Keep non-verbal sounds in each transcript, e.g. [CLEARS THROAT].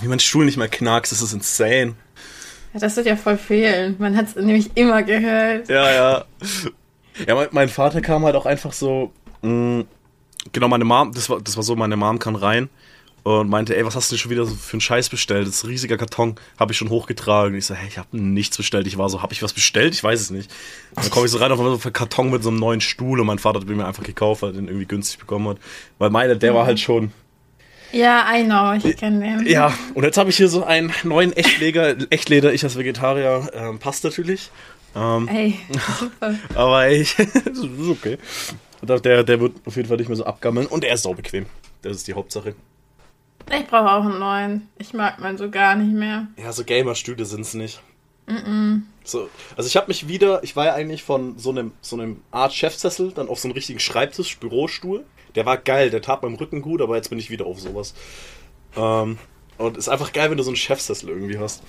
Wie mein Stuhl nicht mehr knackst, das ist insane. Ja, das wird ja voll fehlen. Man hat es nämlich immer gehört. Ja, ja. Ja, mein, mein Vater kam halt auch einfach so. Mh, genau, meine Mom, das war, das war so, meine Mom kam rein und meinte, ey, was hast du denn schon wieder so für einen Scheiß bestellt? Das ist ein riesiger Karton, habe ich schon hochgetragen. Ich so, hey, ich habe nichts bestellt. Ich war so, habe ich was bestellt? Ich weiß es nicht. Und dann komme ich so rein auf einen Karton mit so einem neuen Stuhl und mein Vater hat mir einfach gekauft, weil er den irgendwie günstig bekommen hat. Weil meine, der war halt schon. Ja, I know, ich kenne den. Ja, und jetzt habe ich hier so einen neuen Echtleder, Echtleder, ich als Vegetarier, ähm, passt natürlich. Ähm, Ey, [LAUGHS] super. aber ey, [LAUGHS] das ist okay. Der, der wird auf jeden Fall nicht mehr so abgammeln und er ist sau bequem. Das ist die Hauptsache. Ich brauche auch einen neuen. Ich mag meinen so gar nicht mehr. Ja, so Gamer-Stühle sind es nicht. So, also ich habe mich wieder, ich war ja eigentlich von so einem, so einem Art Chefsessel dann auf so einen richtigen Schreibtisch, Bürostuhl. Der war geil, der tat meinem Rücken gut, aber jetzt bin ich wieder auf sowas. Ähm, und ist einfach geil, wenn du so einen Chefsessel irgendwie hast.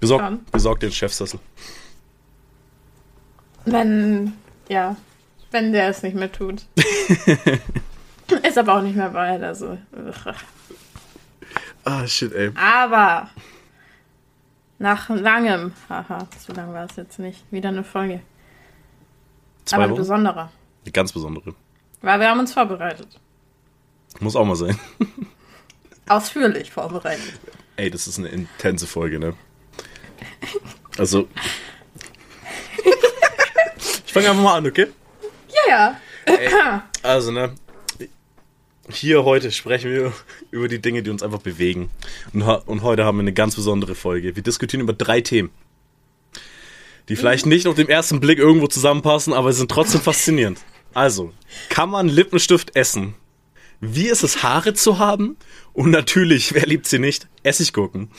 Besorg, Dann. besorg den Chefsessel. Wenn, ja, wenn der es nicht mehr tut. [LAUGHS] Ist aber auch nicht mehr bald, also. Ah, shit, ey. Aber nach langem, haha, so lang war es jetzt nicht, wieder eine Folge. Zwei aber eine Wochen? besondere. Eine ganz besondere. Weil wir haben uns vorbereitet. Muss auch mal sein. Ausführlich vorbereitet. Ey, das ist eine intense Folge, ne? Also. [LAUGHS] ich fange einfach mal an, okay? Ja, ja. Also, ne? Hier heute sprechen wir über die Dinge, die uns einfach bewegen. Und, und heute haben wir eine ganz besondere Folge. Wir diskutieren über drei Themen, die vielleicht nicht auf den ersten Blick irgendwo zusammenpassen, aber sie sind trotzdem faszinierend. Also, kann man Lippenstift essen? Wie ist es, Haare zu haben? Und natürlich, wer liebt sie nicht? Essiggurken.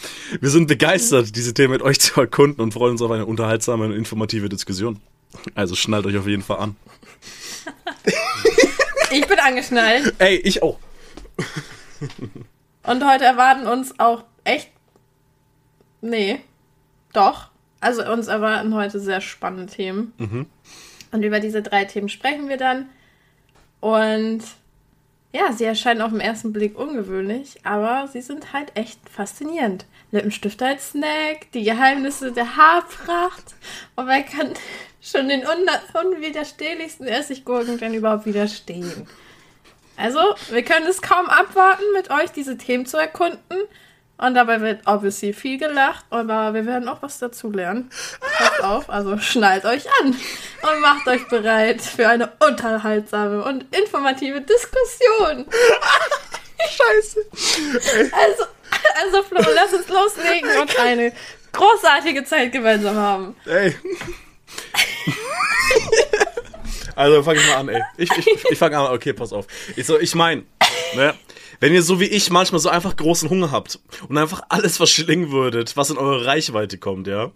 Wir sind begeistert, diese Themen mit euch zu erkunden und freuen uns auf eine unterhaltsame und informative Diskussion. Also schnallt euch auf jeden Fall an. Ich bin angeschnallt. Ey, ich auch. Und heute erwarten uns auch echt. Nee. Doch. Also uns erwarten heute sehr spannende Themen. Und über diese drei Themen sprechen wir dann. Und ja, sie erscheinen auf den ersten Blick ungewöhnlich, aber sie sind halt echt faszinierend. Lippenstifte als Snack, die Geheimnisse der Haarpracht. Und wer kann [LAUGHS] schon den un unwiderstehlichsten Essiggurken denn überhaupt widerstehen? Also, wir können es kaum abwarten, mit euch diese Themen zu erkunden. Und dabei wird obviously viel gelacht, aber wir werden auch was dazulernen. Passt auf, also schnallt euch an und macht euch bereit für eine unterhaltsame und informative Diskussion. Scheiße. Also, also Flo, lass uns loslegen und eine großartige Zeit gemeinsam haben. Ey. Also fange ich mal an, ey. Ich, ich, ich fange an, okay, pass auf. Ich, so, ich meine, ne, wenn ihr so wie ich manchmal so einfach großen Hunger habt und einfach alles verschlingen würdet, was in eure Reichweite kommt, ja,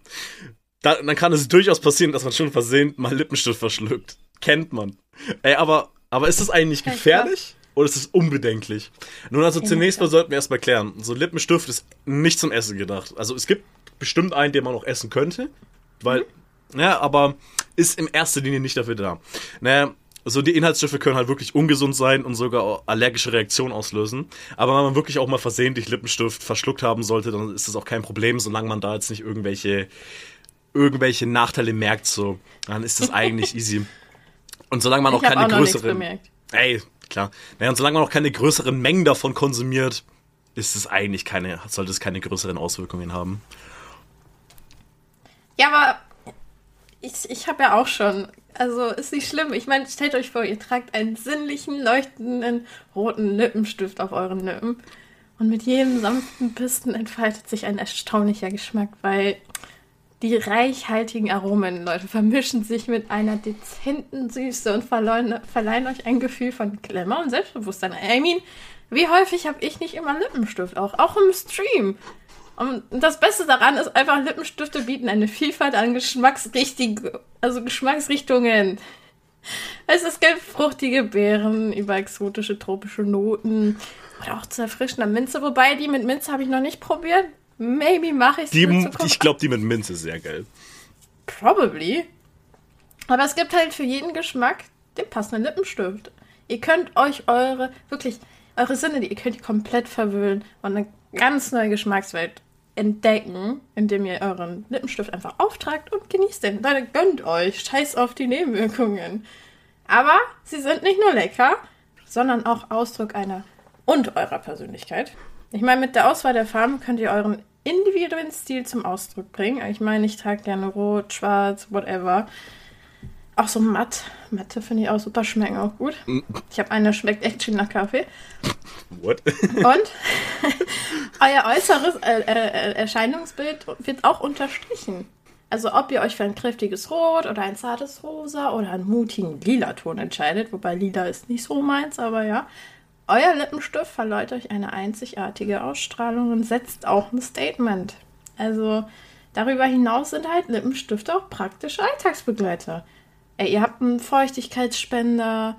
da, dann kann es durchaus passieren, dass man schon versehentlich mal Lippenstift verschluckt. Kennt man. Ey, aber, aber ist das eigentlich gefährlich? Oder ist es unbedenklich? Nun, also zunächst mal sollten wir erstmal klären. So Lippenstift ist nicht zum Essen gedacht. Also es gibt bestimmt einen, den man auch essen könnte, weil, ja, aber ist in erster Linie nicht dafür da. Naja, so die Inhaltsstoffe können halt wirklich ungesund sein und sogar allergische Reaktionen auslösen. Aber wenn man wirklich auch mal versehentlich Lippenstift verschluckt haben sollte, dann ist das auch kein Problem, solange man da jetzt nicht irgendwelche irgendwelche Nachteile merkt, so, dann ist das eigentlich [LAUGHS] easy. Und solange man auch keine auch größeren, ey, klar, naja, und solange man auch keine größeren Mengen davon konsumiert, ist es eigentlich keine, sollte es keine größeren Auswirkungen haben. Ja, aber ich, ich habe ja auch schon. Also ist nicht schlimm. Ich meine, stellt euch vor, ihr tragt einen sinnlichen, leuchtenden roten Lippenstift auf euren Lippen. Und mit jedem sanften Pisten entfaltet sich ein erstaunlicher Geschmack, weil die reichhaltigen Aromen, Leute, vermischen sich mit einer dezenten Süße und verleihen, verleihen euch ein Gefühl von Glamour und Selbstbewusstsein. I mean, wie häufig habe ich nicht immer Lippenstift auch? Auch im Stream. Und das Beste daran ist einfach, Lippenstifte bieten eine Vielfalt an Geschmacksrichtigen, also Geschmacksrichtungen. Es ist gibt fruchtige Beeren über exotische tropische Noten oder auch zu erfrischender Minze. Wobei die mit Minze habe ich noch nicht probiert. Maybe mache ich es ich glaube, die mit Minze ist sehr geil. Probably. Aber es gibt halt für jeden Geschmack den passenden Lippenstift. Ihr könnt euch eure, wirklich, eure Sinne, ihr könnt die komplett verwöhnen. Und dann ganz neue Geschmackswelt entdecken, indem ihr euren Lippenstift einfach auftragt und genießt den. Leute, gönnt euch. Scheiß auf die Nebenwirkungen. Aber sie sind nicht nur lecker, sondern auch Ausdruck einer und eurer Persönlichkeit. Ich meine, mit der Auswahl der Farben könnt ihr euren individuellen Stil zum Ausdruck bringen. Ich meine, ich trage gerne rot, schwarz, whatever. Auch so matt. Matte finde ich auch super, schmecken auch gut. Ich habe eine, schmeckt echt nach Kaffee. What? [LAUGHS] Und [LAUGHS] euer äußeres äh, äh, Erscheinungsbild wird auch unterstrichen. Also ob ihr euch für ein kräftiges Rot oder ein zartes Rosa oder einen mutigen lila Ton entscheidet, wobei lila ist nicht so meins, aber ja. Euer Lippenstift verleiht euch eine einzigartige Ausstrahlung und setzt auch ein Statement. Also darüber hinaus sind halt Lippenstifte auch praktische Alltagsbegleiter. Ey, ihr habt einen Feuchtigkeitsspender,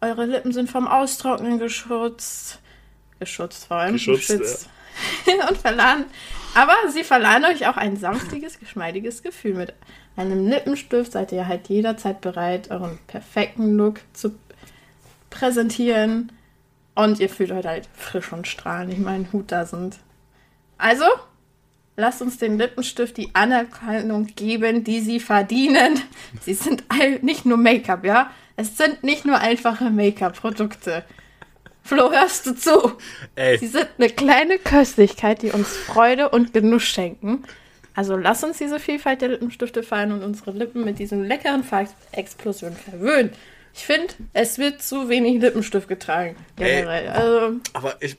eure Lippen sind vom Austrocknen geschützt. Geschützt vor allem. Geschützt, geschützt. [LAUGHS] und verladen. Aber sie verleihen euch auch ein sanftiges, geschmeidiges Gefühl. Mit einem Lippenstift seid ihr halt jederzeit bereit, euren perfekten Look zu präsentieren. Und ihr fühlt euch halt frisch und strahlend. Ich meine, Hut da sind. Also, lasst uns den Lippenstift die Anerkennung geben, die sie verdienen. [LAUGHS] Sie sind all, nicht nur Make-up, ja? Es sind nicht nur einfache Make-up-Produkte. Flo, hörst du zu? Ey. Sie sind eine kleine Köstlichkeit, die uns Freude und Genuss schenken. Also lass uns diese Vielfalt der Lippenstifte feiern und unsere Lippen mit diesen leckeren Farbexplosionen verwöhnen. Ich finde, es wird zu wenig Lippenstift getragen. Generell. Ey. Also, Aber ich,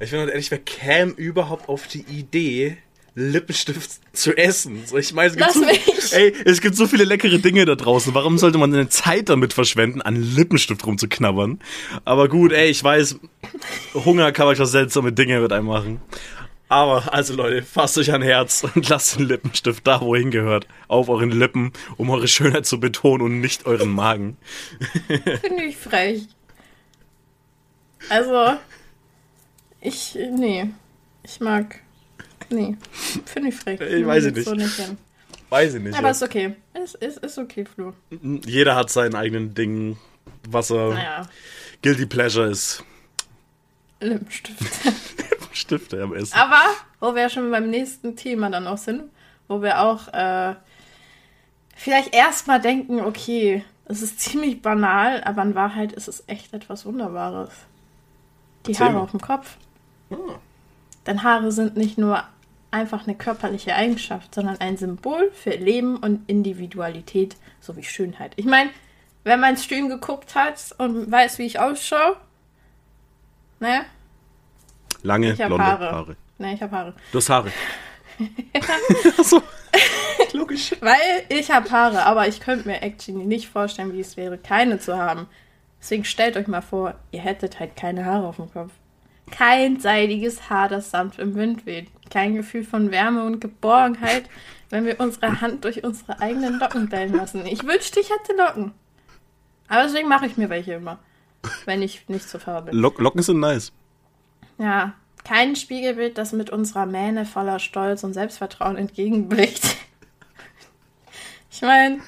ich bin ehrlich, wer käme überhaupt auf die Idee, Lippenstift zu essen? So, ich meine, es gibt, Lass so, mich. ey, es gibt so viele leckere Dinge da draußen. Warum sollte man seine Zeit damit verschwenden, an Lippenstift rumzuknabbern? Aber gut, ey, ich weiß, Hunger kann manchmal seltsame Dinge mit einem machen. Aber, also Leute, fasst euch ein Herz und lasst den Lippenstift da, wo hingehört. Auf euren Lippen, um eure Schönheit zu betonen und nicht euren Magen. [LAUGHS] finde ich frech. Also, ich, nee. Ich mag, nee. Finde ich frech. Ich weiß es Geht So nicht hin. Weiß ich nicht. Aber ja. ist okay. Ist, ist, ist okay, Flo. Jeder hat seinen eigenen Ding, was er Naja, Guilty Pleasure ist. Lippenstift. [LAUGHS] Stifte am Essen. Aber, wo wir schon beim nächsten Thema dann auch sind, wo wir auch äh, vielleicht erstmal denken, okay, es ist ziemlich banal, aber in Wahrheit ist es echt etwas Wunderbares. Die Haare auf dem Kopf. Ah. Denn Haare sind nicht nur einfach eine körperliche Eigenschaft, sondern ein Symbol für Leben und Individualität sowie Schönheit. Ich meine, wer meinen Stream geguckt hat und weiß, wie ich ausschaue, ne? Lange, Ich blonde Haare. Haare. Ne, ich habe Haare. Du hast Haare. [LAUGHS] Achso. [LAUGHS] Logisch. Weil ich habe Haare, aber ich könnte mir actually nicht vorstellen, wie es wäre, keine zu haben. Deswegen stellt euch mal vor, ihr hättet halt keine Haare auf dem Kopf. Kein seidiges Haar, das sanft im Wind weht. Kein Gefühl von Wärme und Geborgenheit, wenn wir unsere Hand durch unsere eigenen Locken bellen lassen. Ich wünschte, ich hätte Locken. Aber deswegen mache ich mir welche immer, wenn ich nicht zur Farbe bin. Lock Locken sind nice. Ja, kein Spiegelbild, das mit unserer Mähne voller Stolz und Selbstvertrauen entgegenblickt. [LAUGHS] Ich meine,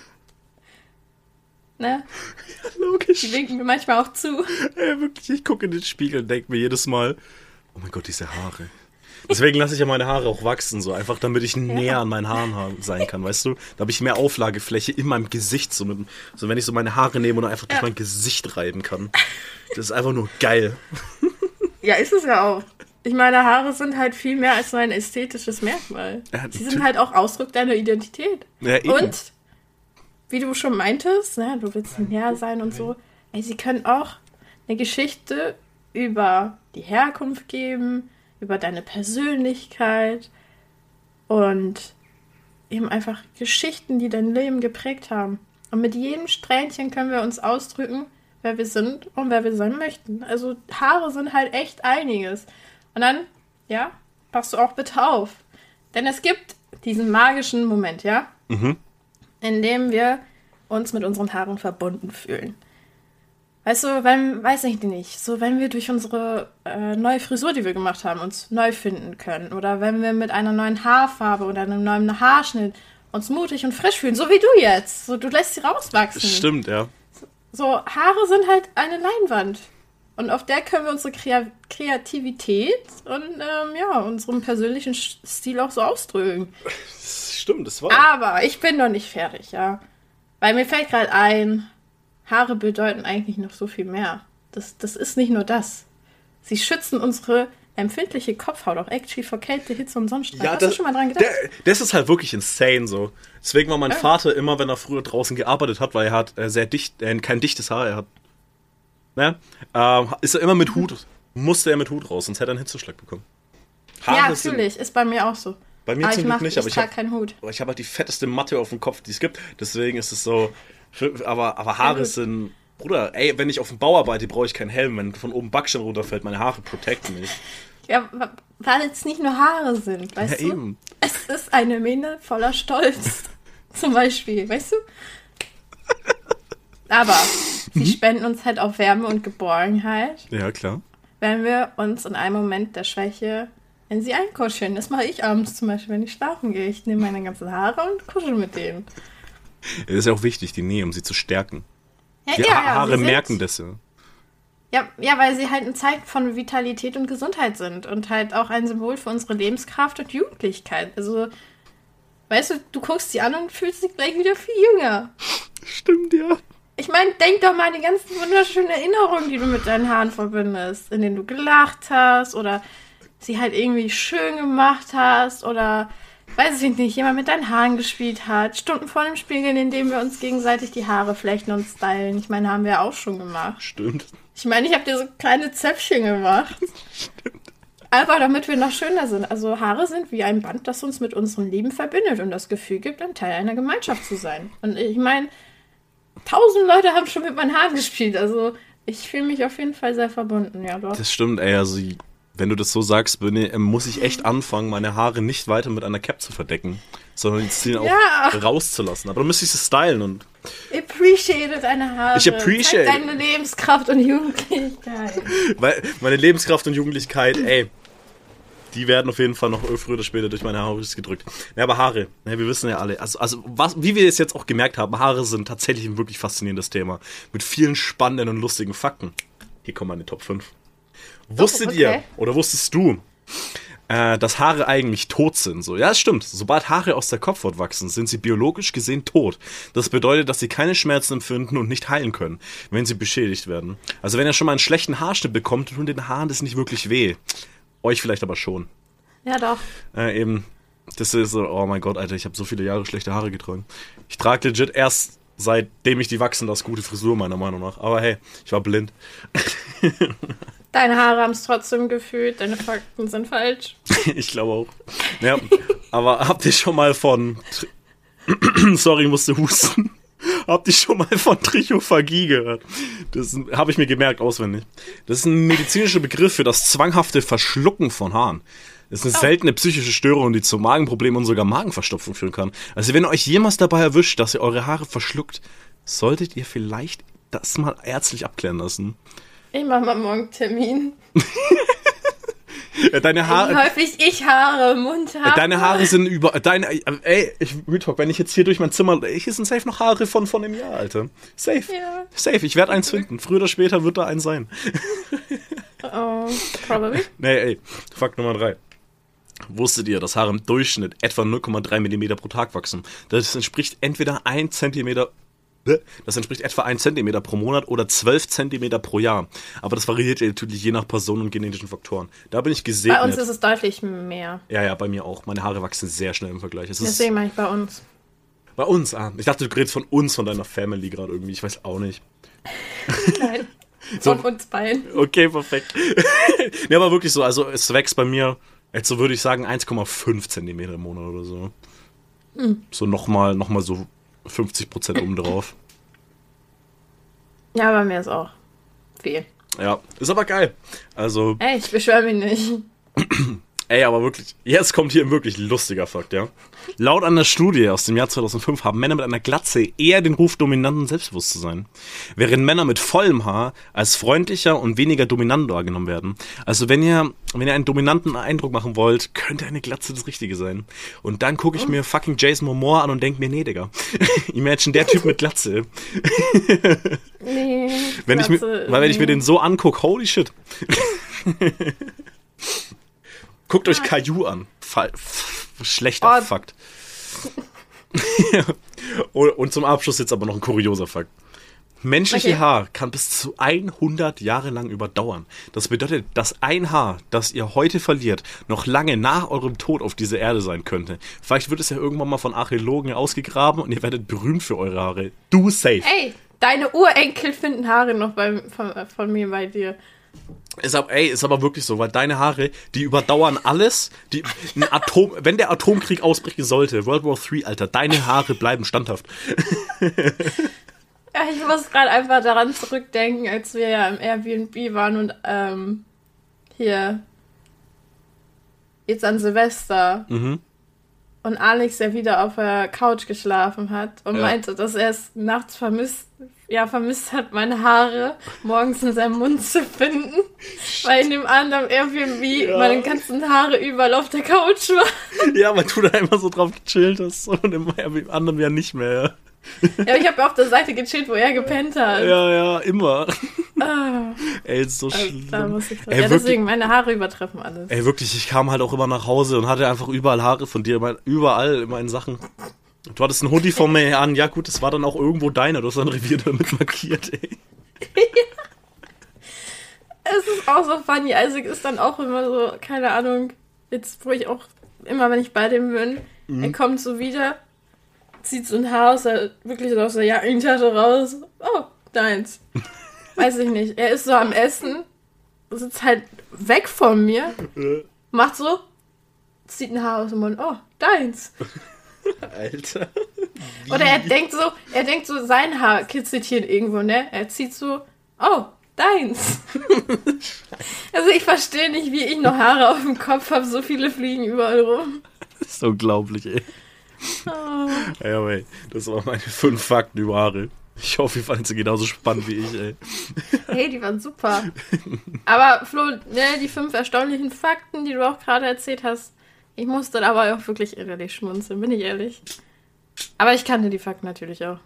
ne? [LAUGHS] Logisch. Die winken mir manchmal auch zu. Ey, wirklich, ich gucke in den Spiegel und denke mir jedes Mal, oh mein Gott, diese Haare. Deswegen lasse ich ja meine Haare auch wachsen, so einfach, damit ich näher an meinen Haaren ha- sein kann, weißt du? Da habe ich mehr Auflagefläche in meinem Gesicht, so, mit, so wenn ich so meine Haare nehme und einfach durch Ja. mein Gesicht reiben kann. Das ist einfach nur geil. [LAUGHS] Ja, ist es ja auch. Ich meine, Haare sind halt viel mehr als nur ein ästhetisches Merkmal. Ja, Sie sind halt auch Ausdruck deiner Identität. Ja, eben. Und, wie du schon meintest, ne, du willst näher sein und so, ey, sie können auch eine Geschichte über die Herkunft geben, über deine Persönlichkeit und eben einfach Geschichten, die dein Leben geprägt haben. Und mit jedem Strähnchen können wir uns ausdrücken, wer wir sind und wer wir sein möchten. Also Haare sind halt echt einiges. Und dann, ja, passt du auch bitte auf. Denn es gibt diesen magischen Moment, ja, Mhm. in dem wir uns mit unseren Haaren verbunden fühlen. Weißt du, wenn, weiß ich nicht, so wenn wir durch unsere äh, neue Frisur, die wir gemacht haben, uns neu finden können. Oder wenn wir mit einer neuen Haarfarbe oder einem neuen Haarschnitt uns mutig und frisch fühlen, so wie du jetzt. So, du lässt sie rauswachsen. Stimmt, ja. So, Haare sind halt eine Leinwand. Und auf der können wir unsere Krea Kreativität und ähm, ja, unseren persönlichen Stil auch so ausdrücken. [LAUGHS] Stimmt, das war. Aber ich bin noch nicht fertig, ja. Weil mir fällt gerade ein, Haare bedeuten eigentlich noch so viel mehr. Das, das ist nicht nur das. Sie schützen unsere empfindliche Kopfhaut auch actually vor Kälte, Hitze und Sonnenstrahlen. Ja, Hast das, du schon mal dran gedacht? Der, das ist halt wirklich insane so. Deswegen war mein Ja. Vater immer, wenn er früher draußen gearbeitet hat, weil er hat äh, sehr dicht, äh, kein dichtes Haar, er hat, ne, ähm, ist er immer mit Hut, musste er mit Hut raus, sonst hätte er einen Hitzeschlag bekommen. ja, sind- natürlich. Ist bei mir auch so. Bei mir aber zum ich, Glück nicht, ich aber ich hab- ich habe halt die fetteste Matte auf dem Kopf, die es gibt. Deswegen ist es so. Aber, aber Haare sind. Bruder, ey, wenn ich auf dem Bau arbeite, brauche ich keinen Helm. Wenn von oben Backstein runterfällt, meine Haare protecten mich. Ja, weil es nicht nur Haare sind, weißt Ja, du? eben. Es ist eine Mähne voller Stolz. [LAUGHS] Zum Beispiel, weißt du? Aber Mhm. sie spenden uns halt auch Wärme und Geborgenheit, Ja, klar. wenn wir uns in einem Moment der Schwäche in sie einkuscheln. Das mache ich abends zum Beispiel, wenn ich schlafen gehe. Ich nehme meine ganzen Haare und kuschel mit denen. Es ist ja auch wichtig, die Nähe, um sie zu stärken. Ja, Die ja, Ha- Haare merken das ja. Ja, ja, weil sie halt ein Zeichen von Vitalität und Gesundheit sind und halt auch ein Symbol für unsere Lebenskraft und Jugendlichkeit. Also, weißt du, du guckst sie an und fühlst dich gleich wieder viel jünger. Stimmt, ja. Ich meine, denk doch mal an die ganzen wunderschönen Erinnerungen, die du mit deinen Haaren verbindest, in denen du gelacht hast oder sie halt irgendwie schön gemacht hast oder weiß ich nicht, jemand mit deinen Haaren gespielt hat, Stunden vor dem Spiegel, in dem wir uns gegenseitig die Haare flechten und stylen. Ich meine, haben wir auch schon gemacht. Stimmt. Ich meine, ich habe dir so kleine Zöpfchen gemacht. Einfach damit wir noch schöner sind. Also Haare sind wie ein Band, das uns mit unserem Leben verbindet und das Gefühl gibt, ein Teil einer Gemeinschaft zu sein. Und ich meine, tausend Leute haben schon mit meinen Haaren gespielt. Also ich fühle mich auf jeden Fall sehr verbunden. Ja, doch. Das stimmt, ey. Also, wenn du das so sagst, bin ich, äh, muss ich echt anfangen, meine Haare nicht weiter mit einer Cap zu verdecken, sondern die Zielen Ja. auch rauszulassen. Aber dann müsste ich sie stylen und. Appreciate deine Haare. Ich appreciate. Zeig deine Lebenskraft und Jugendlichkeit. [LAUGHS] Weil meine Lebenskraft und Jugendlichkeit, ey, die werden auf jeden Fall noch früher oder später durch meine Haare gedrückt. Ja, aber Haare, ne, wir wissen ja alle, also, also was, wie wir es jetzt auch gemerkt haben, Haare sind tatsächlich ein wirklich faszinierendes Thema. Mit vielen spannenden und lustigen Fakten. Hier kommen meine Top 5. Wusstet okay. ihr, oder wusstest du, äh, dass Haare eigentlich tot sind? So, ja, es stimmt. Sobald Haare aus der Kopfhaut wachsen, sind sie biologisch gesehen tot. Das bedeutet, dass sie keine Schmerzen empfinden und nicht heilen können, wenn sie beschädigt werden. Also wenn ihr schon mal einen schlechten Haarschnitt bekommt, tut den Haaren das nicht wirklich weh. Euch vielleicht aber schon. Ja, doch. Äh, eben, das ist so, oh mein Gott, Alter, ich habe so viele Jahre schlechte Haare getragen. Ich trage legit erst seitdem ich die wachsen, das gute Frisur, meiner Meinung nach. Aber hey, ich war blind. [LAUGHS] Deine Haare haben es trotzdem gefühlt. Deine Fakten sind falsch. [LAUGHS] ich glaube auch. Ja, aber habt ihr schon mal von. [CLEARS THROAT] Sorry, ich musste husten. Habt ihr schon mal von Trichophagie gehört? Das habe ich mir gemerkt auswendig. Das ist ein medizinischer Begriff für das zwanghafte Verschlucken von Haaren. Das ist eine seltene psychische Störung, die zu Magenproblemen und sogar Magenverstopfung führen kann. Also wenn ihr euch jemals dabei erwischt, dass ihr eure Haare verschluckt, solltet ihr vielleicht das mal ärztlich abklären lassen. Ich mach mal morgen einen Termin. [LAUGHS] Deine Haare, häufig ich Haare im Mund habe. Deine Haare sind über. Deine, ey, ich, Real Talk, wenn ich jetzt hier durch mein Zimmer. Hier sind safe noch Haare von, von dem Jahr, Alter. Safe. Ja. Safe. Ich werde eins finden. Früher oder später wird da eins sein. [LAUGHS] Oh, probably. Nee, ey. Fakt Nummer drei. Wusstet ihr, dass Haare im Durchschnitt etwa 0,3 mm pro Tag wachsen? Das entspricht entweder 1 cm. Das entspricht etwa 1 cm pro Monat oder 12 cm pro Jahr. Aber das variiert ja natürlich je nach Person und genetischen Faktoren. Da bin ich gesegnet. Bei uns ist es deutlich mehr. ja, ja, bei mir auch. Meine Haare wachsen sehr schnell im Vergleich. Es Deswegen mache ich bei uns. Bei uns, ah. Ich dachte, du redest von uns, von deiner Family gerade irgendwie. Ich weiß auch nicht. [LAUGHS] Nein. So. Von uns beiden. Okay, perfekt. [LAUGHS] ne, aber wirklich so, also es wächst bei mir, jetzt so würde ich sagen, 1,5 Zentimeter im Monat oder so. So nochmal, nochmal so 50 Prozent oben drauf. Ja, bei mir ist auch viel. Ja, ist aber geil. Also, Ey, ich beschwöre mich nicht. [CLEARS THROAT] Ey, aber wirklich, jetzt kommt hier ein wirklich lustiger Fakt, ja. Laut einer Studie aus dem Jahr 2005 haben Männer mit einer Glatze eher den Ruf, dominant und selbstbewusst zu sein. Während Männer mit vollem Haar als freundlicher und weniger dominant wahrgenommen werden. Also wenn ihr, wenn ihr einen dominanten Eindruck machen wollt, könnte eine Glatze das Richtige sein. Und dann gucke ich mir fucking Jason Momoa an und denke mir, nee, Digga. [LAUGHS] Imagine der Typ mit Glatze. [LAUGHS] Nee. Wenn ich mir, Glatze, weil wenn ich mir den so angucke, holy shit. [LAUGHS] Guckt euch Caillou an. Fall, schlechter Oh. Fakt. [LAUGHS] und, und zum Abschluss jetzt aber noch ein kurioser Fakt. Menschliche Okay. Haar kann bis zu 100 Jahre lang überdauern. Das bedeutet, dass ein Haar, das ihr heute verliert, noch lange nach eurem Tod auf dieser Erde sein könnte. Vielleicht wird es ja irgendwann mal von Archäologen ausgegraben und ihr werdet berühmt für eure Haare. Du safe. Ey, deine Urenkel finden Haare noch bei, von, von mir bei dir. Ist aber, ey, ist aber wirklich so, weil deine Haare, die überdauern alles. Die, Atom, wenn der Atomkrieg ausbrechen sollte, World War III, Alter, deine Haare bleiben standhaft. Ja, ich muss gerade einfach daran zurückdenken, als wir ja im Airbnb waren und ähm, hier jetzt an Silvester Mhm. Und Alex ja wieder auf der Couch geschlafen hat und Ja. meinte, dass er es nachts vermisst, ja, vermisst hat, meine Haare morgens in seinem Mund zu finden, weil in dem anderen Airbnb Ja. meine ganzen Haare überall auf der Couch waren. Ja, weil du da immer so drauf gechillt hast und im, im anderen ja nicht mehr. [LAUGHS] Ja, ich habe auf der Seite gechillt, wo er gepennt hat. Ja, ja, immer. Ah, [LAUGHS] Ey, ist so also, schlimm. da muss ich. Ey, Ja, wirklich- deswegen, meine Haare übertreffen alles. Ey, wirklich, ich kam halt auch immer nach Hause und hatte einfach überall Haare von dir, überall in meinen Sachen. Du hattest einen Hoodie von mir an, ja gut, das war dann auch irgendwo deiner, du hast dein Revier damit markiert, ey. [LAUGHS] Es ist auch so funny. Isaac ist dann auch immer so, keine Ahnung, jetzt, wo ich auch immer, wenn ich bei dem bin, Mhm. er kommt so wieder, zieht so ein Haar aus der, wirklich aus der Jackentasche raus. Oh, deins. [LAUGHS] Weiß ich nicht. Er ist so am Essen, sitzt halt weg von mir, macht so, zieht ein Haar aus dem Mund. Oh, deins. [LAUGHS] Alter. Oder er denkt so, er denkt so, sein Haar kitzelt hier irgendwo, ne? Er zieht so, oh, deins. [LAUGHS] also ich verstehe nicht, wie ich noch Haare auf dem Kopf habe, so viele fliegen überall rum. Das ist unglaublich, ey. Ja, aber ey, das waren meine fünf Fakten über Haare. Ich hoffe, ihr fandet sie genauso spannend wie ich, ey. Hey, die waren super. Aber Flo, ne, die fünf erstaunlichen Fakten, die du auch gerade erzählt hast, ich musste dabei auch wirklich innerlich schmunzeln, bin ich ehrlich. Aber ich kannte die Fakten natürlich auch.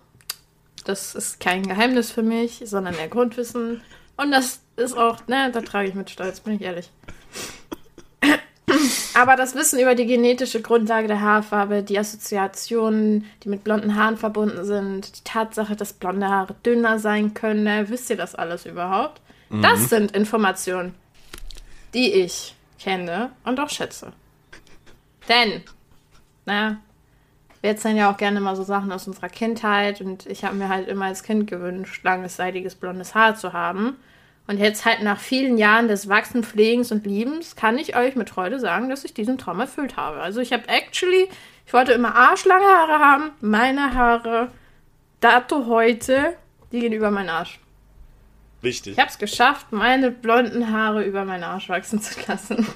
Das ist kein Geheimnis für mich, sondern eher Grundwissen. Und das ist auch, ne, da trage ich mit Stolz, bin ich ehrlich. Aber das Wissen über die genetische Grundlage der Haarfarbe, die Assoziationen, die mit blonden Haaren verbunden sind, die Tatsache, dass blonde Haare dünner sein können, ne, wisst ihr das alles überhaupt? Das sind Informationen, die ich kenne und auch schätze. Denn, na, wir erzählen ja auch gerne mal so Sachen aus unserer Kindheit und ich habe mir halt immer als Kind gewünscht, langes, seidiges, blondes Haar zu haben. Und jetzt halt nach vielen Jahren des Wachsen, Pflegens und Liebens kann ich euch mit Freude sagen, dass ich diesen Traum erfüllt habe. Also ich habe actually, ich wollte immer arschlange Haare haben. Meine Haare, dato heute, die gehen über meinen Arsch. Wichtig. Ich habe es geschafft, meine blonden Haare über meinen Arsch wachsen zu lassen.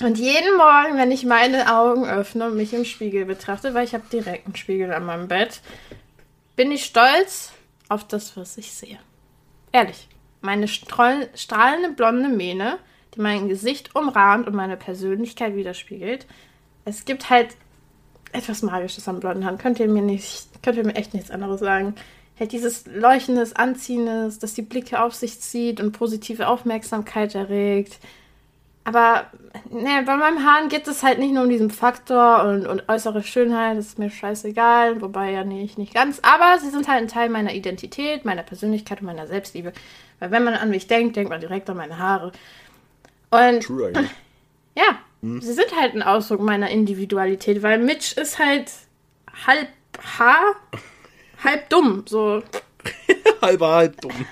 Und jeden Morgen, wenn ich meine Augen öffne und mich im Spiegel betrachte, weil ich habe direkt einen Spiegel an meinem Bett, bin ich stolz auf das, was ich sehe. Ehrlich. Meine strahl strahlende blonde Mähne, die mein Gesicht umrahmt und meine Persönlichkeit widerspiegelt. Es gibt halt etwas Magisches am blonden Haaren. Könnt ihr mir nicht, könnt ihr mir echt nichts anderes sagen. Halt dieses leuchtendes, anziehendes, das die Blicke auf sich zieht und positive Aufmerksamkeit erregt. Aber ne, bei meinem Haaren geht es halt nicht nur um diesen Faktor und, und äußere Schönheit, das ist mir scheißegal, wobei ja nicht, nicht ganz. Aber sie sind halt ein Teil meiner Identität, meiner Persönlichkeit und meiner Selbstliebe. Weil wenn man an mich denkt, denkt man direkt an meine Haare. Und True [LAUGHS] eigentlich. ja, sie sind halt ein Ausdruck meiner Individualität, weil Mitch ist halt halb Haar, halb dumm. So. [LAUGHS] Halber halb dumm. [LAUGHS]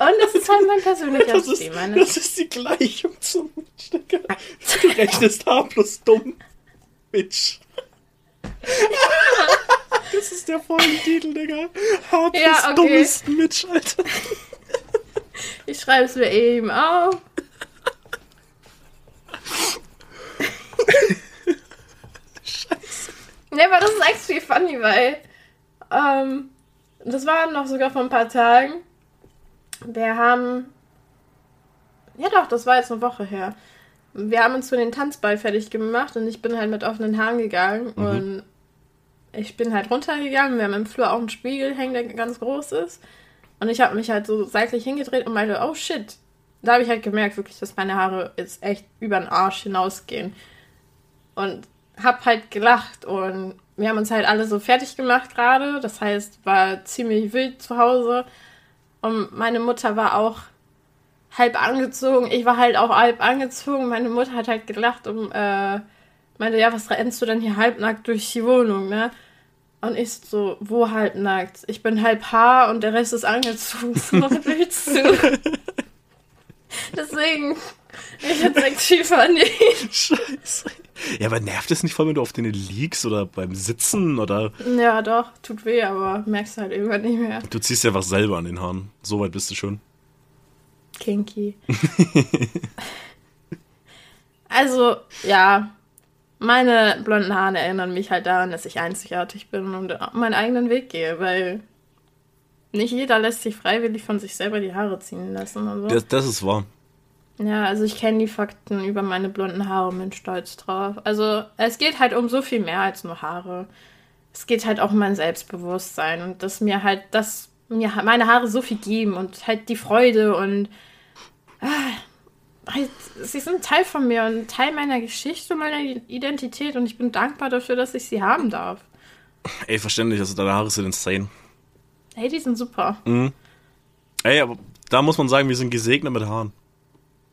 Und das ist halt mein persönlicher Das Stil. Meine, das ist die Gleichung zum Stecker. Du rechnest H plus dumm. Bitch. Das ist der Folgentitel, Digga. Hart ja, okay. dummes Mitch, Alter. Ich schreibe es mir eben auf. Scheiße. Nee, aber das ist echt viel funny, weil ähm, das war noch sogar vor ein paar Tagen. Wir haben. Ja, doch, das war jetzt eine Woche her. Wir haben uns für den Tanzball fertig gemacht und ich bin halt mit offenen Haaren gegangen mhm. und ich bin halt runtergegangen. Wir haben im Flur auch einen Spiegel hängen, der ganz groß ist. Und ich habe mich halt so seitlich hingedreht und meinte, oh shit. Da habe ich halt gemerkt, wirklich, dass meine Haare jetzt echt über den Arsch hinausgehen. Und hab halt gelacht und wir haben uns halt alle so fertig gemacht gerade. Das heißt, war ziemlich wild zu Hause. Und meine Mutter war auch halb angezogen. Ich war halt auch halb angezogen. Meine Mutter hat halt gelacht und äh, meinte, ja, was rennst du denn hier halbnackt durch die Wohnung, ne? Und ich so, wo halbnackt? Ich bin halb Haar und der Rest ist angezogen. [LAUGHS] Was willst du? Deswegen, ich hatte echt viel funny. Scheiße. Ja, aber nervt es nicht voll, wenn du auf denen liegst oder beim Sitzen oder Ja, doch, tut weh, aber merkst halt irgendwann nicht mehr. du ziehst ja was selber an den Haaren. So weit bist du schon. Kinky. [LAUGHS] also, ja, meine blonden Haare erinnern mich halt daran, dass ich einzigartig bin und meinen eigenen Weg gehe, weil nicht jeder lässt sich freiwillig von sich selber die Haare ziehen lassen und so. Das, das ist wahr. Ja, also ich kenne die Fakten über meine blonden Haare und bin stolz drauf. Also es geht halt um so viel mehr als nur Haare. Es geht halt auch um mein Selbstbewusstsein und dass mir halt, dass mir meine Haare so viel geben und halt die Freude und ah, sie sind Teil von mir und Teil meiner Geschichte und meiner Identität und ich bin dankbar dafür, dass ich sie haben darf. Ey, verständlich, also deine Haare sind insane. Hey, die sind super. Ey, aber da muss man sagen, wir sind gesegnet mit Haaren.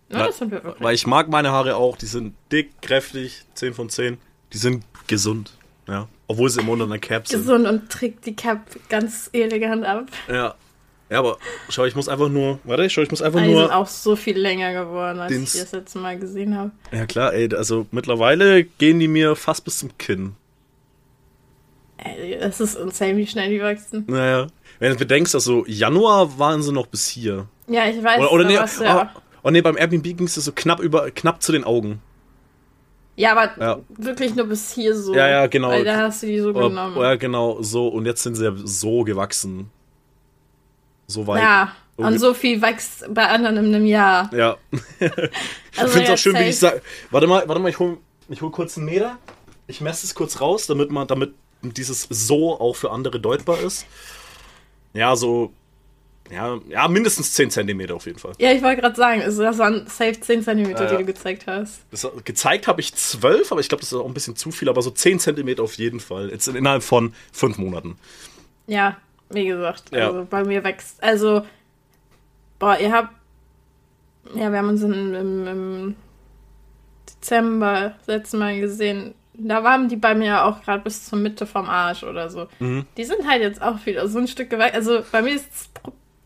Ja, das sind wir wirklich. Weil ich mag meine Haare auch, die sind dick, kräftig, 10 von 10. Die sind gesund, ja. Obwohl sie immer unter einer Cap sind. Gesund und trägt die Cap ganz elegant ab. Ja. Ja, aber schau, ich muss einfach nur, warte, schau, ich muss einfach Aber die sind nur, auch so viel länger geworden, als ich das letzte Mal gesehen habe. ja klar, ey, also mittlerweile gehen die mir fast bis zum Kinn. Ey, Es ist insane, wie schnell die wachsen. Naja. Wenn du bedenkst, also Januar waren sie noch bis hier. Ja, ich weiß, Oder, oder nee, du ja. oh, oh nee, beim Airbnb ging es so knapp über, knapp zu den Augen. Ja, aber Ja. wirklich nur bis hier so. Ja, ja, genau. Weil da hast du die so Oder, genommen. ja, genau, so. Und jetzt sind sie ja so gewachsen. So weit. ja, und Okay. so viel wächst bei anderen in einem Jahr. Ja. [LAUGHS] Also ich finde es auch schön, wie safe. ich sage. Warte mal, warte mal, ich hol, ich hol kurz einen Meter. Ich messe es kurz raus, damit man, damit dieses so auch für andere deutbar ist. Ja, so. Ja, ja, mindestens 10 Zentimeter auf jeden Fall. Ja, ich wollte gerade sagen, also das waren safe 10 cm, Ja, ja. die du gezeigt hast. Das, gezeigt habe ich 12, aber ich glaube, das ist auch ein bisschen zu viel, aber so 10 Zentimeter auf jeden Fall. Jetzt innerhalb von 5 Monaten. Ja, wie gesagt, Ja. also bei mir wächst. Also, boah, ihr habt. Ja, wir haben uns im, im, im Dezember das letzte Mal gesehen. Da waren die bei mir auch gerade bis zur Mitte vom Arsch oder so. Mhm. Die sind halt jetzt auch wieder so ein Stück gewachsen. Also bei mir ist es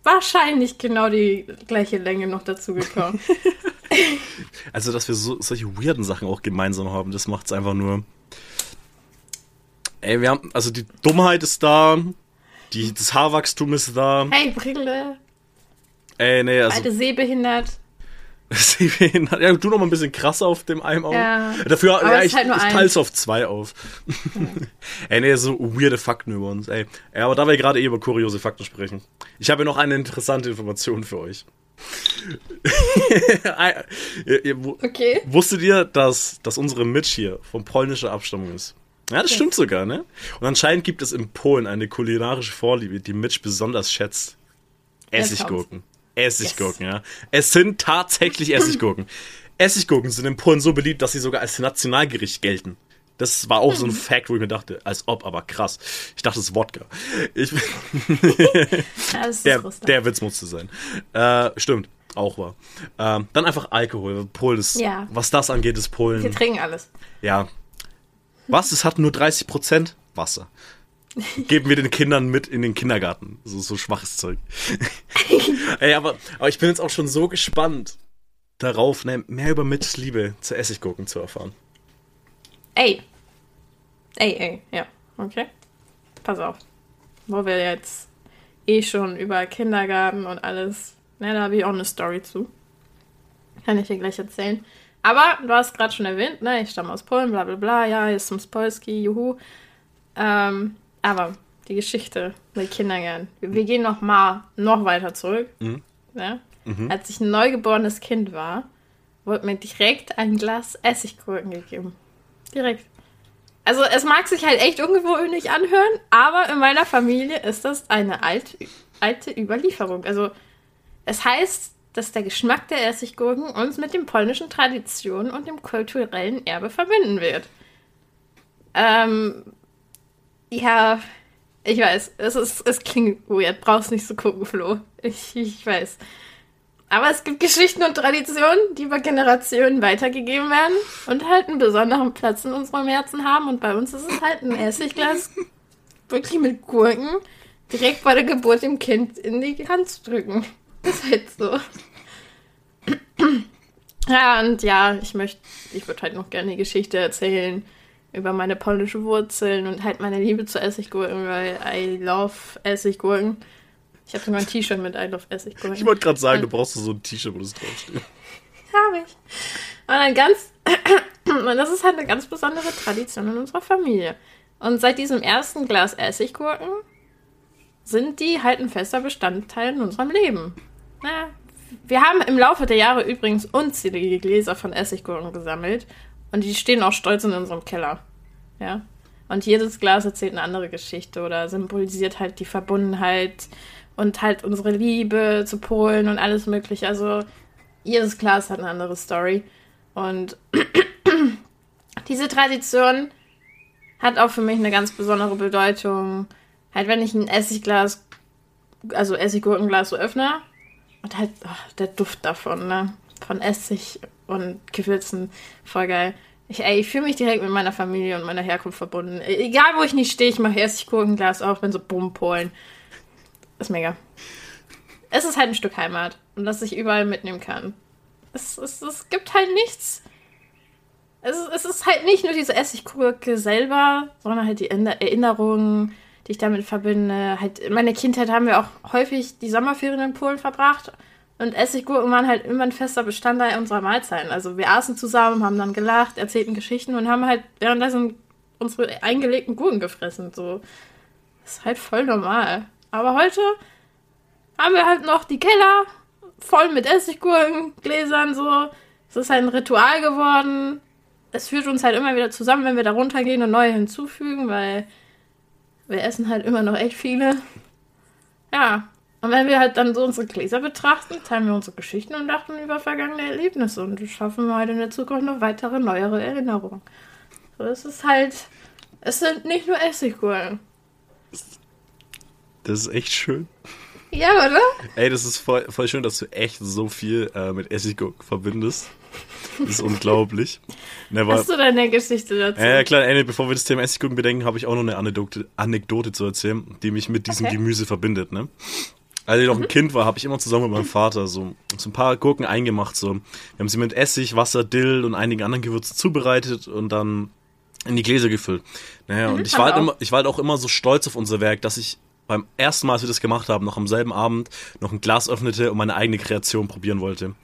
wahrscheinlich genau die gleiche Länge noch dazu gekommen. [LAUGHS] Also, dass wir so, solche weirden Sachen auch gemeinsam haben, das macht es einfach nur. Ey, wir haben, also die Dummheit ist da, die, das Haarwachstum ist da. hey, Brille, Ey, nee, also. alte Sehbehindert. [LAUGHS] Sehbehindert. Ja, du noch mal ein bisschen krasser auf dem einen Auge. Ja. Dafür, Aber ja, es ich, halt ich eins. teil's auf zwei auf. [LAUGHS] ey, nee, so weirde Fakten über uns, ey. Ja, aber da wir gerade eh über kuriose Fakten sprechen. Ich habe ja noch eine interessante Information für euch. [LAUGHS] Okay. wusstet ihr, dass, dass unsere Mitch hier von polnischer Abstammung ist? Ja, das stimmt sogar, ne? Und anscheinend gibt es in Polen eine kulinarische Vorliebe, die Mitch besonders schätzt. Essiggurken. Essiggurken, ja. Es sind tatsächlich [LAUGHS] Essiggurken. Essiggurken sind in Polen so beliebt, dass sie sogar als Nationalgericht gelten. Das war auch so Hm. ein Fact, wo ich mir dachte, als ob, aber krass. Ich dachte, es ist Wodka. Ich, [LAUGHS] Ja, ist der, der Witz musste sein. Äh, stimmt, auch wahr. Ähm, dann einfach Alkohol. Polen ist, Ja. was das angeht, ist Polen. Wir trinken alles. Ja. Was? Es hat nur 30% Wasser. Geben wir den Kindern mit in den Kindergarten. So, so schwaches Zeug. [LAUGHS] Ey, aber, aber ich bin jetzt auch schon so gespannt darauf, ne, mehr über Mitchs Liebe zu Essiggurken zu erfahren. Ey. Ey, ey, ja. Okay. Pass auf. Wo wir jetzt eh schon über Kindergarten und alles. Ne, da habe ich auch eine Story zu. Kann ich dir gleich erzählen. Aber du hast gerade schon erwähnt, ne, ich stamme aus Polen, bla bla bla, ja, ist zum Spolski, juhu. Ähm, aber die Geschichte mit Kindergärten. Wir, wir gehen noch mal noch weiter zurück. Mhm. Ja? Als ich ein neugeborenes Kind war, wurde mir direkt ein Glas Essiggurken gegeben. Direkt. Also es mag sich halt echt ungewöhnlich anhören, aber in meiner Familie ist das eine alte, alte Überlieferung. Also es heißt, dass der Geschmack der Essiggurken uns mit den polnischen Traditionen und dem kulturellen Erbe verbinden wird. Ähm, ja, ich weiß, es, ist, es klingt weird, brauchst nicht zu gucken, Flo. Ich, ich weiß. Aber es gibt Geschichten und Traditionen, die über Generationen weitergegeben werden und halt einen besonderen Platz in unserem Herzen haben. Und bei uns ist es halt ein Essigglas, wirklich mit Gurken, direkt bei der Geburt dem Kind in die Hand zu drücken. [LAUGHS] Ist halt so. [CLEARS THROAT] Ja, und ja, ich möchte, ich würde halt noch gerne die Geschichte erzählen über meine polnische Wurzeln und halt meine Liebe zu Essiggurken, weil I love Essiggurken. Ich habe sogar ein T-Shirt mit I love Essiggurken. Ich wollte gerade sagen, du brauchst so ein T-Shirt, wo das draufsteht. [LAUGHS] Habe ich. Und ein ganz, [CLEARS THROAT] und das ist halt eine ganz besondere Tradition in unserer Familie. Und seit diesem ersten Glas Essiggurken sind die halt ein fester Bestandteil in unserem Leben. Na, wir haben im Laufe der Jahre übrigens unzählige Gläser von Essiggurken gesammelt und die stehen auch stolz in unserem Keller. Ja. Und jedes Glas erzählt eine andere Geschichte oder symbolisiert halt die Verbundenheit und halt unsere Liebe zu Polen und alles Mögliche. Also jedes Glas hat eine andere Story. Und [CLEARS THROAT] diese Tradition hat auch für mich eine ganz besondere Bedeutung. Halt, wenn ich ein Essigglas, also Essiggurkenglas so öffne und halt oh, der Duft davon, ne? Von Essig und Gewürzen, voll geil. Ich, ey, ich fühle mich direkt mit meiner Familie und meiner Herkunft verbunden. E- Egal, wo ich nicht stehe, ich mache Essiggurkenglas auf, wenn so Bumm Polen. Ist mega. Es ist halt ein Stück Heimat und das ich überall mitnehmen kann. Es, es, es gibt halt nichts. Es, ist- es ist halt nicht nur diese Essiggurke selber, sondern halt die Erinner- Erinnerungen, die ich damit verbinde. Halt in meiner Kindheit haben wir auch häufig die Sommerferien in Polen verbracht. Und Essiggurken waren halt immer ein fester Bestandteil unserer Mahlzeiten. Also wir aßen zusammen, haben dann gelacht, erzählten Geschichten und haben halt währenddessen unsere eingelegten Gurken gefressen. So. Das ist halt voll normal. Aber heute haben wir halt noch die Keller voll mit Essiggurken, Gläsern so. Es ist halt ein Ritual geworden. Es führt uns halt immer wieder zusammen, wenn wir da runtergehen und neue hinzufügen, weil wir essen halt immer noch echt viele. Ja. Und wenn wir halt dann so unsere Gläser betrachten, teilen wir unsere Geschichten und lachen über vergangene Erlebnisse und schaffen wir halt in der Zukunft noch weitere, neuere Erinnerungen. So, es ist halt, es sind nicht nur Essiggurken. Das ist echt schön. Ja, oder? Ey, das ist voll, voll schön, dass du echt so viel äh, mit Essiggurken verbindest. Das ist unglaublich. Ne, weil, Hast du deine Geschichte dazu? ja, klar, ey, bevor wir das Thema Essiggurken bedenken, habe ich auch noch eine Anekdote, Anekdote zu erzählen, die mich mit diesem Okay. Gemüse verbindet, ne? Als ich noch ein Kind war, habe ich immer zusammen mit meinem Vater so, so ein paar Gurken eingemacht. So. Wir haben sie mit Essig, Wasser, Dill und einigen anderen Gewürzen zubereitet und dann in die Gläser gefüllt. Naja, und ich haben war, halt auch. immer, ich war halt auch immer so stolz auf unser Werk, dass ich beim ersten Mal, als wir das gemacht haben, noch am selben Abend noch ein Glas öffnete und meine eigene Kreation probieren wollte.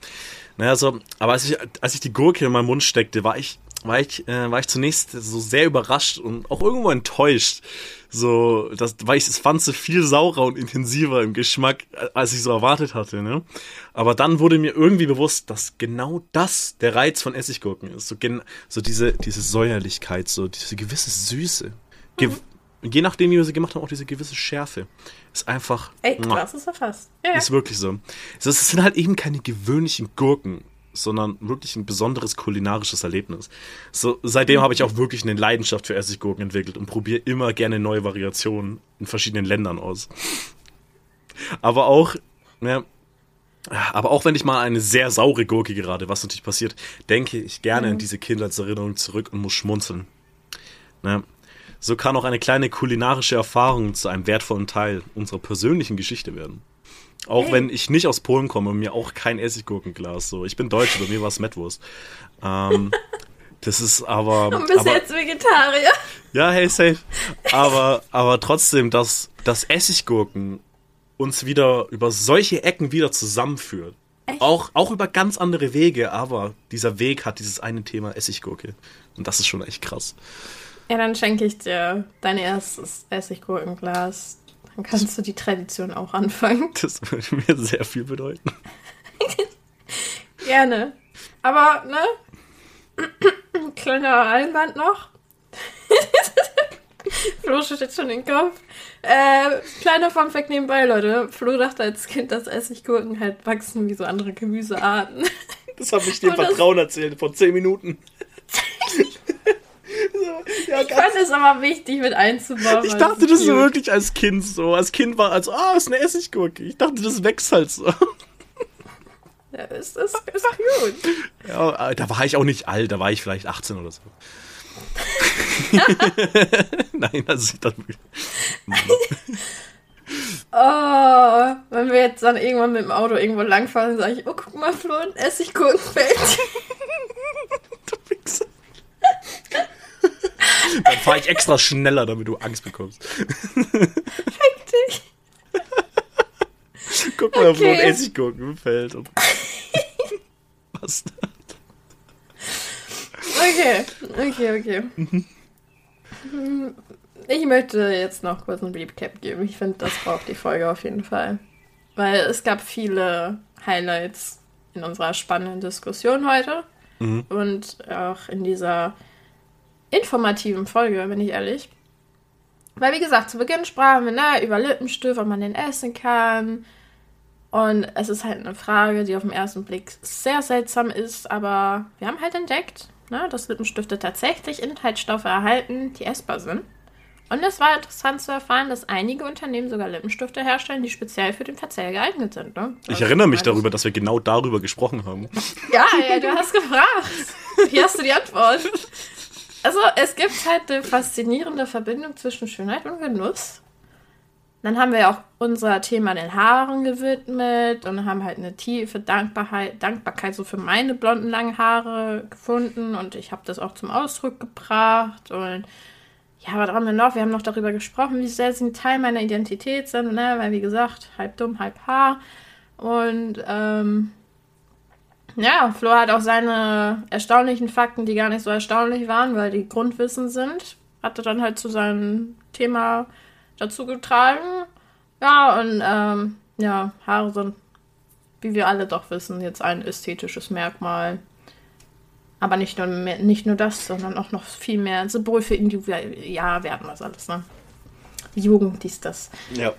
Naja, so, aber als ich, als ich die Gurke in meinen Mund steckte, war ich, war ich, äh, war ich zunächst so sehr überrascht und auch irgendwo enttäuscht. So, das, weil ich es fand so viel saurer und intensiver im Geschmack, als ich so erwartet hatte, ne? Aber dann wurde mir irgendwie bewusst, dass genau das der Reiz von Essiggurken ist. So, gen, so diese, diese Säuerlichkeit, so diese gewisse Süße. Ge Je nachdem, wie wir sie gemacht haben, auch diese gewisse Schärfe. Ist einfach. Ey, du hast es erfasst. Ja. Ist wirklich so. Es sind halt eben keine gewöhnlichen Gurken, sondern wirklich ein besonderes kulinarisches Erlebnis. So, seitdem habe ich auch wirklich eine Leidenschaft für Essiggurken entwickelt und probiere immer gerne neue Variationen in verschiedenen Ländern aus. Aber auch, ja, aber auch wenn ich mal eine sehr saure Gurke gerade, was natürlich passiert, denke ich gerne an diese Kindheitserinnerung zurück und muss schmunzeln. Ne? So kann auch eine kleine kulinarische Erfahrung zu einem wertvollen Teil unserer persönlichen Geschichte werden. Auch Hey. wenn ich nicht aus Polen komme und mir auch kein Essiggurkenglas. So, ich bin Deutscher, bei mir war es Metwurst. Ähm, [LAUGHS] das ist aber. Und bist aber jetzt Vegetarier. ja, hey, safe. Aber, aber trotzdem, dass, dass Essiggurken uns wieder über solche Ecken wieder zusammenführt. Echt? Auch, auch über ganz andere Wege, aber dieser Weg hat dieses eine Thema Essiggurke. Und das ist schon echt krass. Ja, dann schenke ich dir dein erstes Essiggurkenglas. Dann kannst du die Tradition auch anfangen. [LAUGHS] Das würde mir sehr viel bedeuten. [LAUGHS] Gerne. Aber, ne? [CLEARS THROAT] Kleiner Einwand noch. [LAUGHS] Flo schüttelt schon den Kopf. Äh, kleiner Funfact nebenbei, Leute. Flo dachte als Kind, dass Essiggurken halt wachsen wie so andere Gemüsearten. Das habe ich dir das- Vertrauen erzählt, vor 10 Minuten. Ja, Ich fand es aber wichtig mit einzubauen. ich dachte das so cute. wirklich als Kind so. Als Kind war also, ah, ist eine Essiggurke. Ich dachte, das wächst halt so. Ja, ist, ist, ist cute. [LAUGHS] Ja, da war ich auch nicht alt, da war ich vielleicht 18 oder so. [LAUGHS] Nein, also ich dachte, [LAUGHS] Oh, wenn wir jetzt dann irgendwann mit dem Auto irgendwo langfahren, sage ich, oh, guck mal, Flo, ein Essiggurkenfeld. du Wichser. Dann fahre ich extra schneller, damit du Angst bekommst. Dich. Guck mal, wo ein Okay. Essiggurken Feld. Und was? Okay, okay, okay. Ich möchte jetzt noch kurz ein Recap geben. Ich finde, das braucht die Folge auf jeden Fall. Weil es gab viele Highlights in unserer spannenden Diskussion heute. Mhm. Und auch in dieser informativen Folge, bin ich ehrlich. Weil, wie gesagt, zu Beginn sprachen wir ne, über Lippenstift, ob man den essen kann. Und es ist halt eine Frage, die auf den ersten Blick sehr seltsam ist, aber wir haben halt entdeckt, ne, dass Lippenstifte tatsächlich Inhaltsstoffe erhalten, die essbar sind. Und es war interessant zu erfahren, dass einige Unternehmen sogar Lippenstifte herstellen, die speziell für den Verzehr geeignet sind. Ne? Ich erinnere mich darüber, dass wir genau darüber gesprochen haben. Ja, ja, du hast gefragt. Hier hast du die Antwort. [LAUGHS] Also, es gibt halt eine faszinierende Verbindung zwischen Schönheit und Genuss. Dann haben wir ja auch unser Thema den Haaren gewidmet und haben halt eine tiefe Dankbarkeit, Dankbarkeit so für meine blonden langen Haare gefunden und ich habe das auch zum Ausdruck gebracht und ja, was haben wir noch? Wir haben noch darüber gesprochen, wie sehr sie ein Teil meiner Identität sind, ne? weil wie gesagt, halb dumm, halb Haar und ähm, ja, Flo hat auch seine erstaunlichen Fakten, die gar nicht so erstaunlich waren, weil die Grundwissen sind, hatte dann halt zu seinem Thema dazu getragen. Ja, und ähm, ja, Haare sind, wie wir alle doch wissen, jetzt ein ästhetisches Merkmal. Aber nicht nur, mehr, nicht nur das, sondern auch noch viel mehr Symbol für Individual. Ja, wir hatten das alles, ne? Die Jugend, dies, das. Ja.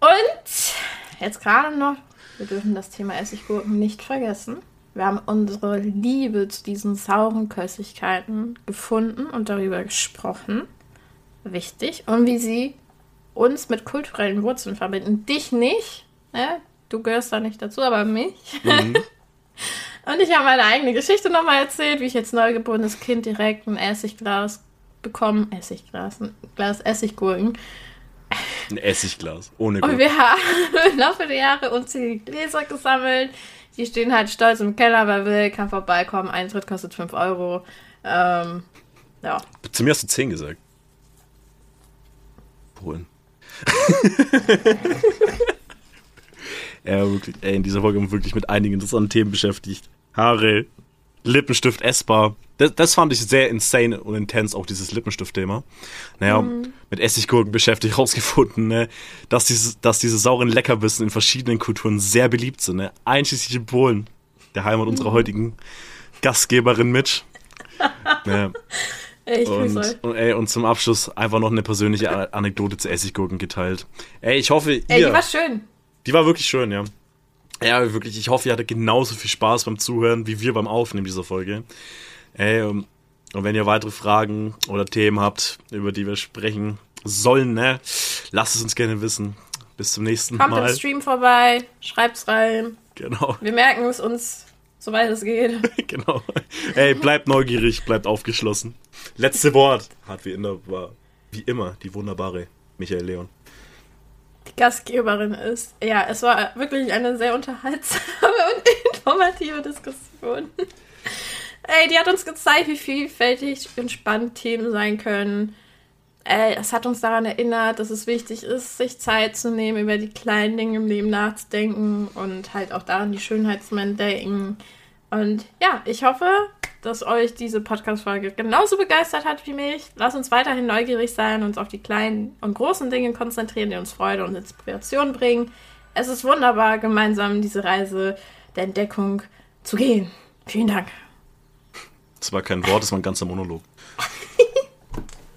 Und jetzt gerade noch, wir dürfen das Thema Essiggurken nicht vergessen. Wir haben unsere Liebe zu diesen sauren Köstlichkeiten gefunden und darüber gesprochen. Wichtig. Und wie sie uns mit kulturellen Wurzeln verbinden. Dich nicht. Ne? Du gehörst da nicht dazu, aber mich. Mhm. [LAUGHS] Und ich habe meine eigene Geschichte nochmal erzählt, wie ich jetzt neugeborenes Kind direkt ein Essigglas bekommen. Essigglas, ein Glas Essiggurken. Ein Essigglas. Ohne Und Gurke. wir haben [LAUGHS] im Laufe der Jahre unzählige Gläser gesammelt. Die stehen halt stolz im Keller, wer will, kann vorbeikommen. Eintritt kostet 5 Euro. Ähm, ja. Zu mir hast du 10 gesagt. Polen. [LAUGHS] ja, wirklich. Ey, in dieser Folge haben wir wirklich mit einigen interessanten Themen beschäftigt. Haare, Lippenstift essbar. Das, das fand ich sehr insane und intens, auch dieses Lippenstift-Thema. Naja, mit Essiggurken beschäftigt, [LAUGHS] rausgefunden, ne, dass, diese, dass diese sauren Leckerbissen in verschiedenen Kulturen sehr beliebt sind. Ne? Einschließlich in Polen, der Heimat unserer heutigen Gastgeberin Mitch. [LAUGHS] Ne, euch. und, und, ey, und zum Abschluss einfach noch eine persönliche Anekdote zu Essiggurken geteilt. Ey, ich hoffe, ihr, Ey, die war schön. die war wirklich schön, ja. Ja, wirklich, ich hoffe, ihr hattet genauso viel Spaß beim Zuhören, wie wir beim Aufnehmen dieser Folge. Ey, um, und wenn ihr weitere Fragen oder Themen habt, über die wir sprechen sollen, ne, lasst es uns gerne wissen. Bis zum nächsten Kommt Mal. im Stream vorbei, schreibt's rein. Genau, Wir merken es uns, soweit es geht. [LAUGHS] genau. Ey, bleibt neugierig, bleibt aufgeschlossen. Letzte Wort hat wie immer, war, wie immer die wunderbare Michael Leon. Gastgeberin ist. Ja, es war wirklich eine sehr unterhaltsame [LAUGHS] und informative Diskussion. Ey, die hat uns gezeigt, wie vielfältig und spannend Themen sein können. Ey, es hat uns daran erinnert, dass es wichtig ist, sich Zeit zu nehmen, über die kleinen Dinge im Leben nachzudenken und halt auch daran die Schönheit entdecken. Und ja, ich hoffe, dass euch diese Podcast-Folge genauso begeistert hat wie mich. Lasst uns weiterhin neugierig sein, uns auf die kleinen und großen Dinge konzentrieren, die uns Freude und Inspiration bringen. Es ist wunderbar, gemeinsam diese Reise der Entdeckung zu gehen. Vielen Dank. Das war kein Wort, das war ein ganzer Monolog.